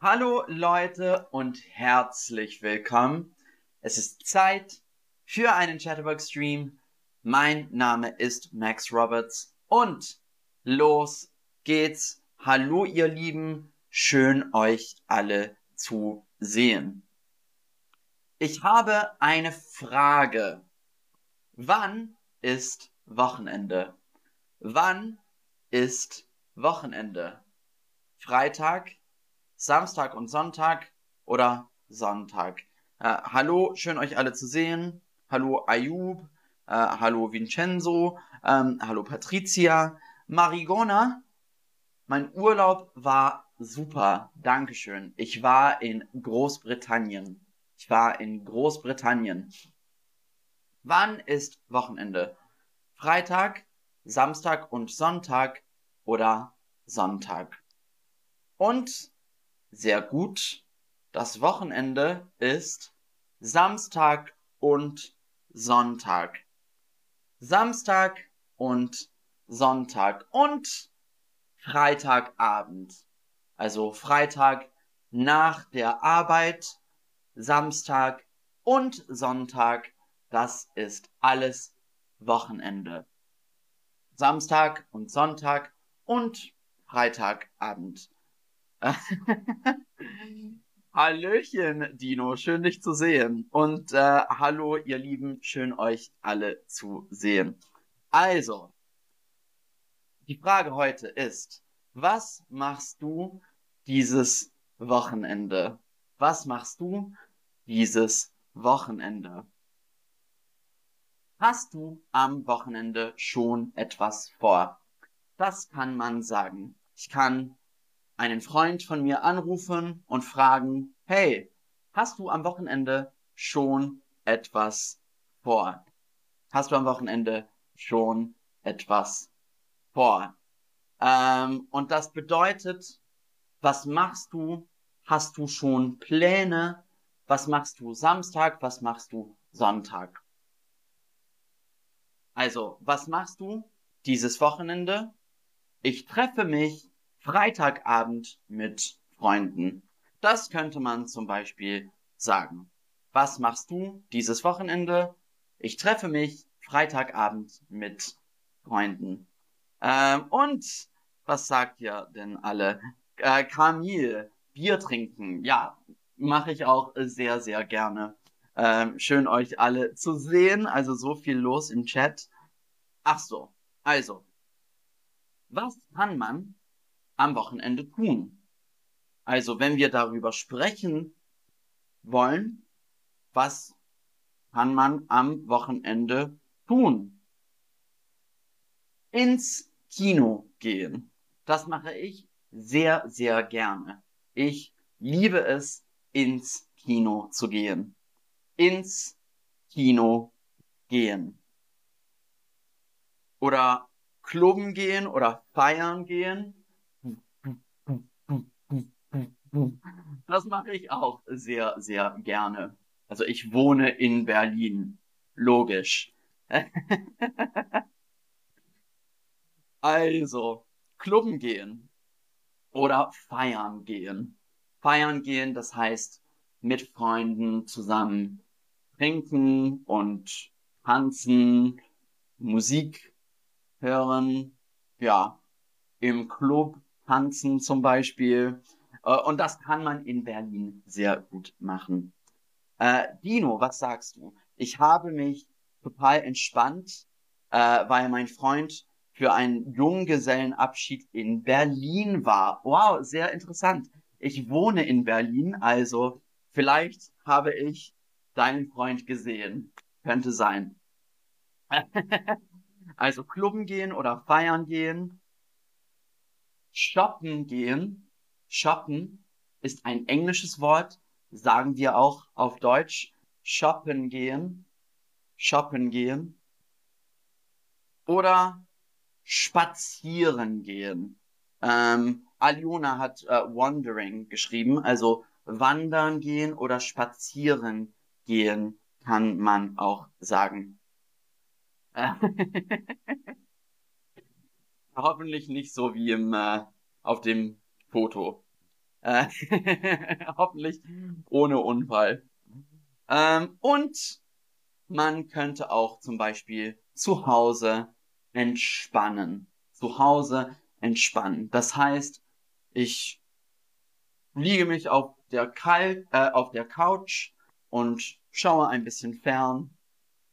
Hallo Leute und herzlich willkommen. Es ist Zeit für einen Chatterbox Stream. Mein Name ist Max Roberts und los geht's. Hallo ihr Lieben, schön euch alle zu sehen. Ich habe eine Frage. Wann ist Wochenende? Wann ist Wochenende? Freitag, Samstag und Sonntag oder Sonntag? Äh, hallo, schön euch alle zu sehen. Hallo Ayub, äh, hallo Vincenzo, ähm, hallo Patricia, Marigona. Mein Urlaub war super, Dankeschön. Ich war in Großbritannien. Ich war in Großbritannien. Wann ist Wochenende? Freitag, Samstag und Sonntag oder Sonntag? Und sehr gut, das Wochenende ist Samstag und Sonntag. Samstag und Sonntag und Freitagabend. Also Freitag nach der Arbeit, Samstag und Sonntag, das ist alles Wochenende. Samstag und Sonntag und Freitagabend. Hallöchen, Dino, schön dich zu sehen. Und äh, hallo, ihr Lieben, schön euch alle zu sehen. Also, die Frage heute ist, was machst du dieses Wochenende? Was machst du dieses Wochenende? Hast du am Wochenende schon etwas vor? Das kann man sagen. Ich kann einen Freund von mir anrufen und fragen, hey, hast du am Wochenende schon etwas vor? Hast du am Wochenende schon etwas vor? Ähm, und das bedeutet, was machst du? Hast du schon Pläne? Was machst du Samstag? Was machst du Sonntag? Also, was machst du dieses Wochenende? Ich treffe mich Freitagabend mit Freunden. Das könnte man zum Beispiel sagen. Was machst du dieses Wochenende? Ich treffe mich Freitagabend mit Freunden. Ähm, und was sagt ihr denn alle? Äh, Kamil, Bier trinken. Ja, mache ich auch sehr, sehr gerne. Ähm, schön euch alle zu sehen. Also so viel los im Chat. Ach so, also. Was kann man am Wochenende tun. Also wenn wir darüber sprechen wollen, was kann man am Wochenende tun? Ins Kino gehen. Das mache ich sehr, sehr gerne. Ich liebe es, ins Kino zu gehen. Ins Kino gehen. Oder klubben gehen oder feiern gehen das mache ich auch sehr, sehr gerne. Also ich wohne in Berlin. Logisch. also, Klubben gehen oder feiern gehen. Feiern gehen, das heißt mit Freunden zusammen trinken und tanzen, Musik hören, ja, im Club tanzen zum Beispiel. Äh, und das kann man in Berlin sehr gut machen. Äh, Dino, was sagst du? Ich habe mich total entspannt, äh, weil mein Freund für einen Junggesellenabschied in Berlin war. Wow, sehr interessant. Ich wohne in Berlin, also vielleicht habe ich deinen Freund gesehen. Könnte sein. also klubben gehen oder feiern gehen Shoppen gehen. Shoppen ist ein englisches Wort, sagen wir auch auf Deutsch. Shoppen gehen. Shoppen gehen. Oder spazieren gehen. Ähm, Aliona hat äh, wandering geschrieben, also wandern gehen oder spazieren gehen kann man auch sagen. Hoffentlich nicht so wie im, äh, auf dem Foto. Äh, hoffentlich ohne Unfall. Ähm, und man könnte auch zum Beispiel zu Hause entspannen. Zu Hause entspannen. Das heißt, ich liege mich auf der, Kal äh, auf der Couch und schaue ein bisschen fern.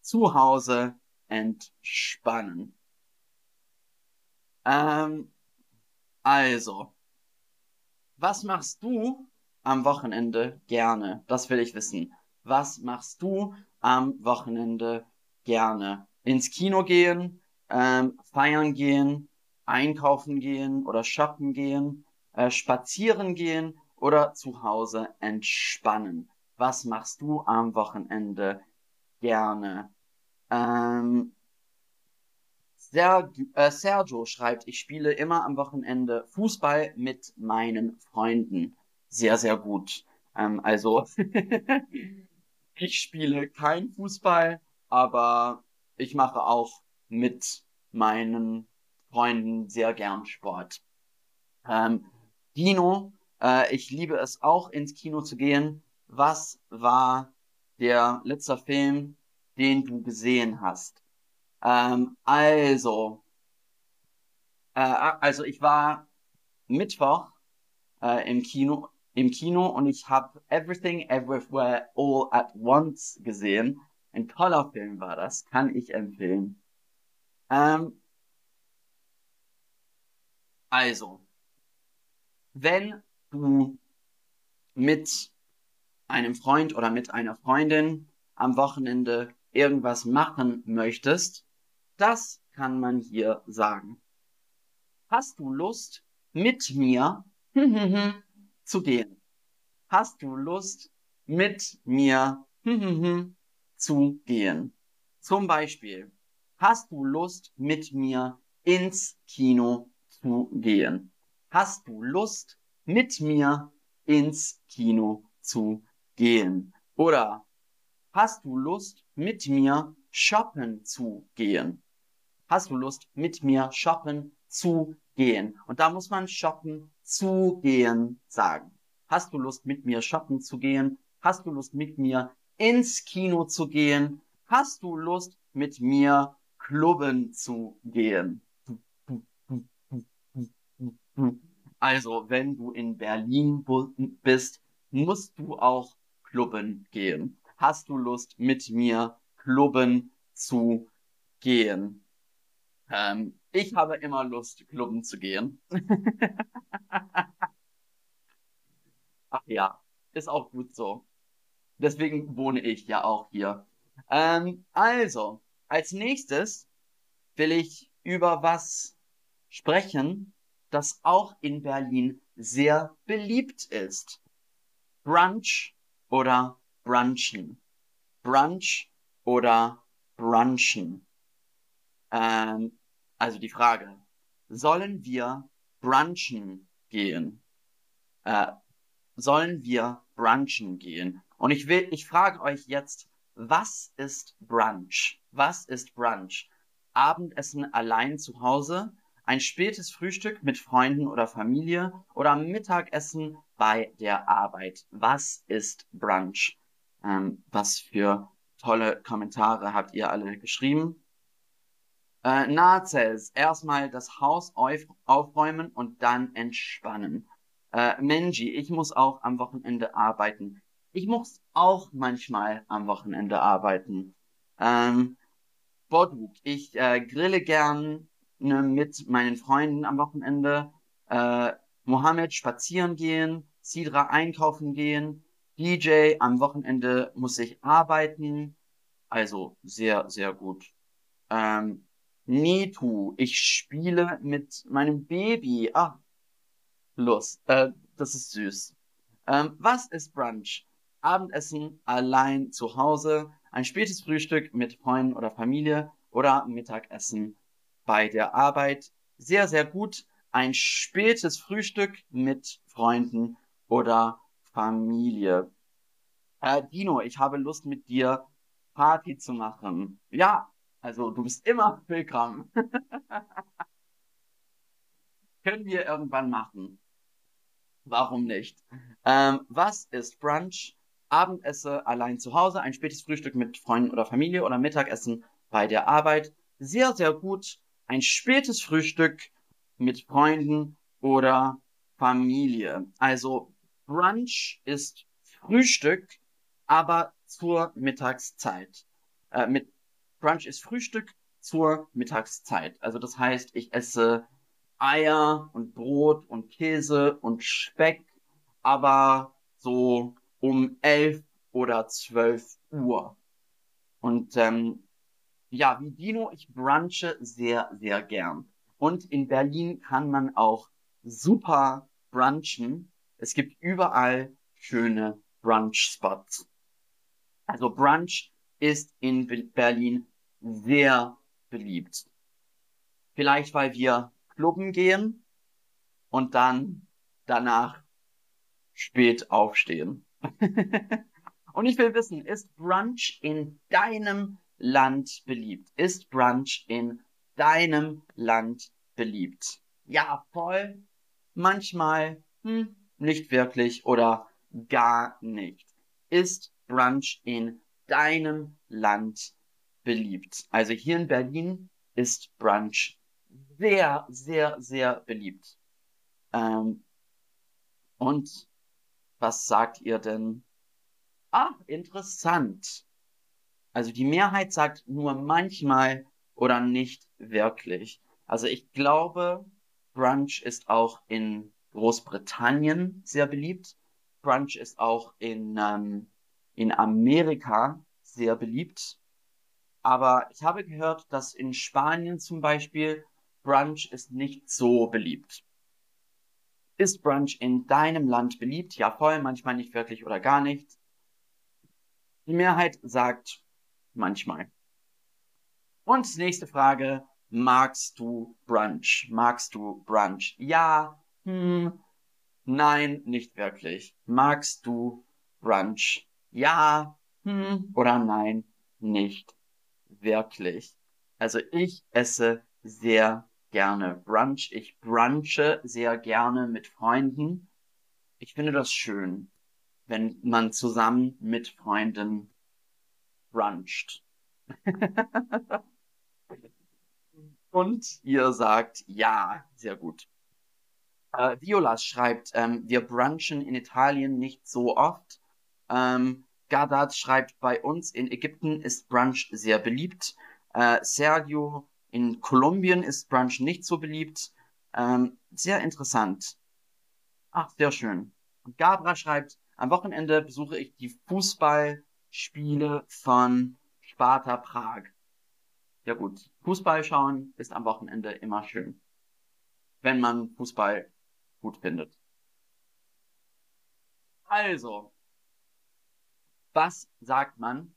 Zu Hause entspannen. Ähm, also, was machst du am Wochenende gerne? Das will ich wissen. Was machst du am Wochenende gerne? Ins Kino gehen, ähm, feiern gehen, einkaufen gehen oder shoppen gehen, äh, spazieren gehen oder zu Hause entspannen. Was machst du am Wochenende gerne? Ähm, Äh, Sergio schreibt, ich spiele immer am Wochenende Fußball mit meinen Freunden. Sehr, sehr gut. Ähm, also, ich spiele kein Fußball, aber ich mache auch mit meinen Freunden sehr gern Sport. Ähm, Dino, äh, ich liebe es auch ins Kino zu gehen. Was war der letzte Film, den du gesehen hast? Ähm, also, äh, also ich war Mittwoch äh, im Kino, im Kino und ich habe Everything Everywhere All at Once gesehen. Ein toller Film war das, kann ich empfehlen. Ähm, also, wenn du mit einem Freund oder mit einer Freundin am Wochenende irgendwas machen möchtest, das kann man hier sagen. Hast du Lust, mit mir zu gehen? Hast du Lust, mit mir zu gehen? Zum Beispiel, hast du Lust, mit mir ins Kino zu gehen? Hast du Lust, mit mir ins Kino zu gehen? Oder hast du Lust, mit mir shoppen zu gehen? Hast du Lust, mit mir shoppen zu gehen? Und da muss man shoppen zu gehen sagen. Hast du Lust, mit mir shoppen zu gehen? Hast du Lust, mit mir ins Kino zu gehen? Hast du Lust, mit mir klubben zu gehen? Also, wenn du in Berlin bist, musst du auch klubben gehen. Hast du Lust, mit mir klubben zu gehen? Ähm, ich habe immer Lust, klubben zu gehen. Ach ja, ist auch gut so. Deswegen wohne ich ja auch hier. Ähm, also, als nächstes will ich über was sprechen, das auch in Berlin sehr beliebt ist. Brunch oder brunchen. Brunch oder brunchen. Ähm, also die Frage, sollen wir brunchen gehen? Äh, sollen wir brunchen gehen? Und ich will, ich frage euch jetzt, was ist Brunch? Was ist Brunch? Abendessen allein zu Hause, ein spätes Frühstück mit Freunden oder Familie oder Mittagessen bei der Arbeit. Was ist Brunch? Ähm, was für tolle Kommentare habt ihr alle geschrieben? Äh, Nazes, erstmal das Haus auf, aufräumen und dann entspannen. Äh, Menji, ich muss auch am Wochenende arbeiten. Ich muss auch manchmal am Wochenende arbeiten. Ähm, Boduk, ich äh, grille gern ne, mit meinen Freunden am Wochenende. Äh, Mohammed spazieren gehen, Sidra einkaufen gehen. DJ, am Wochenende muss ich arbeiten. Also sehr, sehr gut. Ähm, Nitu, ich spiele mit meinem Baby. Ah, Lust. Äh, das ist süß. Ähm, was ist Brunch? Abendessen allein zu Hause, ein spätes Frühstück mit Freunden oder Familie oder Mittagessen bei der Arbeit. Sehr, sehr gut. Ein spätes Frühstück mit Freunden oder Familie. Äh, Dino, ich habe Lust mit dir Party zu machen. Ja, also du bist immer willkommen. Können wir irgendwann machen. Warum nicht? Ähm, was ist Brunch? Abendesse allein zu Hause, ein spätes Frühstück mit Freunden oder Familie oder Mittagessen bei der Arbeit. Sehr, sehr gut. Ein spätes Frühstück mit Freunden oder Familie. Also Brunch ist Frühstück, aber zur Mittagszeit. Äh, mit Brunch ist Frühstück zur Mittagszeit. Also das heißt, ich esse Eier und Brot und Käse und Speck, aber so um elf oder zwölf Uhr. Und ähm, ja, wie Dino, ich brunche sehr, sehr gern. Und in Berlin kann man auch super brunchen. Es gibt überall schöne Brunch-Spots. Also Brunch ist in Berlin sehr beliebt. Vielleicht weil wir Clubben gehen und dann danach spät aufstehen. und ich will wissen, ist Brunch in deinem Land beliebt? Ist Brunch in deinem Land beliebt? Ja, voll. Manchmal hm, nicht wirklich oder gar nicht. Ist Brunch in deinem Land beliebt? Also hier in Berlin ist Brunch sehr, sehr, sehr beliebt. Ähm, und was sagt ihr denn? Ah, interessant. Also die Mehrheit sagt nur manchmal oder nicht wirklich. Also ich glaube, Brunch ist auch in Großbritannien sehr beliebt. Brunch ist auch in, ähm, in Amerika sehr beliebt. Aber ich habe gehört, dass in Spanien zum Beispiel Brunch ist nicht so beliebt. Ist Brunch in deinem Land beliebt? Ja, voll, manchmal nicht wirklich oder gar nicht. Die Mehrheit sagt manchmal. Und nächste Frage. Magst du Brunch? Magst du Brunch? Ja, hm, nein, nicht wirklich. Magst du Brunch? Ja, hm, oder nein, nicht wirklich. Also ich esse sehr gerne Brunch. Ich brunche sehr gerne mit Freunden. Ich finde das schön, wenn man zusammen mit Freunden bruncht. Und ihr sagt ja, sehr gut. Äh, Violas schreibt, ähm, wir brunchen in Italien nicht so oft. Ähm, Gadat schreibt, bei uns in Ägypten ist Brunch sehr beliebt. Äh, Sergio in Kolumbien ist Brunch nicht so beliebt. Ähm, sehr interessant. Ach, sehr schön. Und Gabra schreibt, am Wochenende besuche ich die Fußballspiele von Sparta Prag. Ja gut, Fußball schauen ist am Wochenende immer schön. Wenn man Fußball gut findet. Also, was sagt man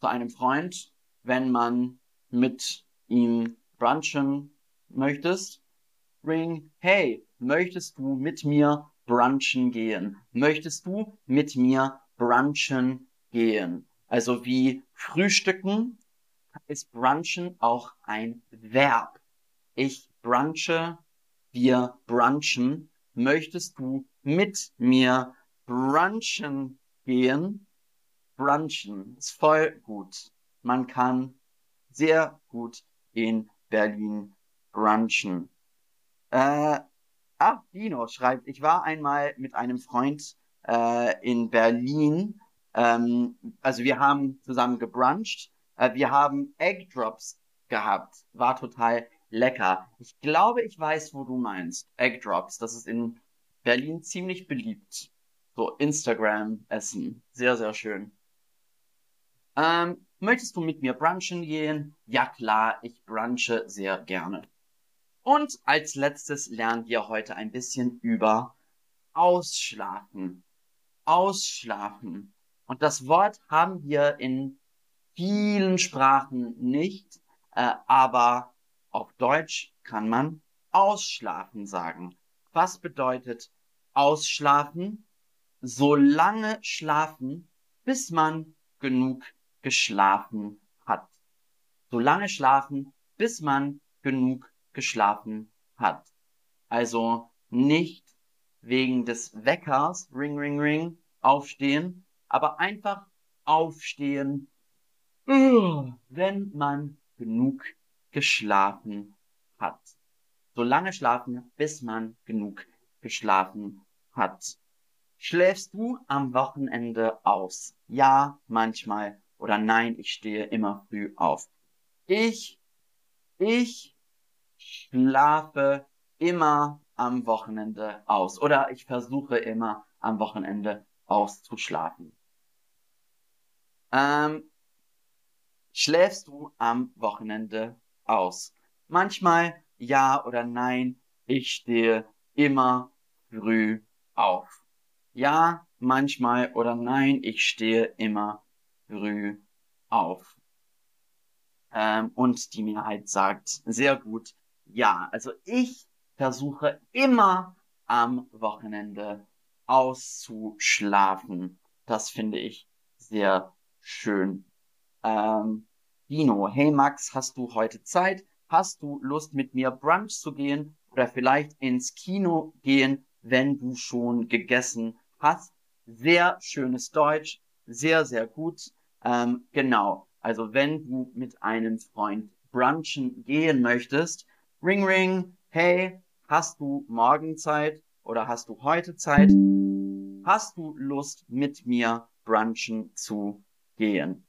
zu einem Freund, wenn man mit ihm brunchen möchtest, ring, hey, möchtest du mit mir brunchen gehen? Möchtest du mit mir brunchen gehen? Also wie frühstücken ist brunchen auch ein Verb. Ich brunche, wir brunchen. Möchtest du mit mir brunchen gehen? Brunchen ist voll gut. Man kann sehr gut in Berlin brunchen. Äh, ah, Dino schreibt, ich war einmal mit einem Freund äh, in Berlin. Ähm, also wir haben zusammen gebruncht. Äh, wir haben Egg Drops gehabt. War total lecker. Ich glaube, ich weiß, wo du meinst. Egg Drops. Das ist in Berlin ziemlich beliebt. So Instagram-Essen. Sehr, sehr schön. Ähm, Möchtest du mit mir brunchen gehen? Ja klar, ich brunche sehr gerne. Und als letztes lernen wir heute ein bisschen über Ausschlafen. Ausschlafen. Und das Wort haben wir in vielen Sprachen nicht, äh, aber auf Deutsch kann man ausschlafen sagen. Was bedeutet ausschlafen? So lange schlafen, bis man genug geschlafen hat. So lange schlafen, bis man genug geschlafen hat. Also nicht wegen des Weckers, ring, ring, ring, aufstehen, aber einfach aufstehen, wenn man genug geschlafen hat. So lange schlafen, bis man genug geschlafen hat. Schläfst du am Wochenende aus? Ja, manchmal. Oder nein, ich stehe immer früh auf. Ich, ich schlafe immer am Wochenende aus. Oder ich versuche immer am Wochenende auszuschlafen. Ähm, schläfst du am Wochenende aus? Manchmal ja oder nein. Ich stehe immer früh auf. Ja, manchmal oder nein. Ich stehe immer früh auf. Ähm, und die Mehrheit sagt sehr gut ja. Also ich versuche immer am Wochenende auszuschlafen. Das finde ich sehr schön. Ähm, Dino, hey Max, hast du heute Zeit? Hast du Lust mit mir Brunch zu gehen oder vielleicht ins Kino gehen, wenn du schon gegessen hast? Sehr schönes Deutsch, sehr, sehr gut. Ähm, genau. Also wenn du mit einem Freund brunchen gehen möchtest, ring ring, hey, hast du morgen Zeit oder hast du heute Zeit? Hast du Lust mit mir brunchen zu gehen?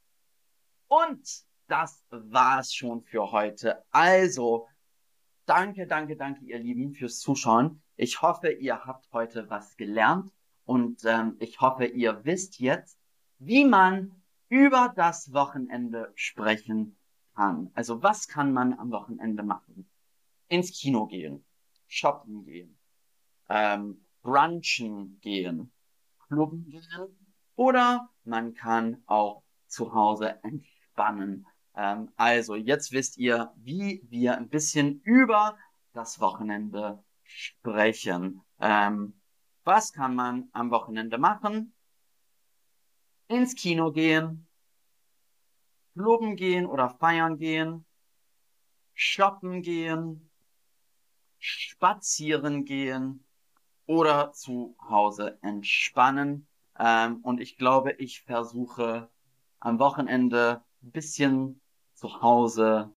Und das war's schon für heute. Also, danke, danke, danke, ihr Lieben, fürs Zuschauen. Ich hoffe, ihr habt heute was gelernt und ähm, ich hoffe, ihr wisst jetzt, wie man über das Wochenende sprechen kann. Also was kann man am Wochenende machen? Ins Kino gehen, shoppen gehen, ähm, brunchen gehen, clubben gehen oder man kann auch zu Hause entspannen. Ähm, also jetzt wisst ihr, wie wir ein bisschen über das Wochenende sprechen. Ähm, was kann man am Wochenende machen? Ins Kino gehen, clubben gehen oder feiern gehen, shoppen gehen, spazieren gehen oder zu Hause entspannen. Ähm, und ich glaube, ich versuche am Wochenende ein bisschen zu Hause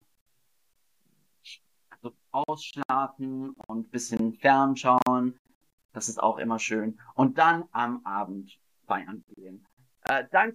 ausschlafen und ein bisschen fernschauen. Das ist auch immer schön. Und dann am Abend feiern gehen. Äh, danke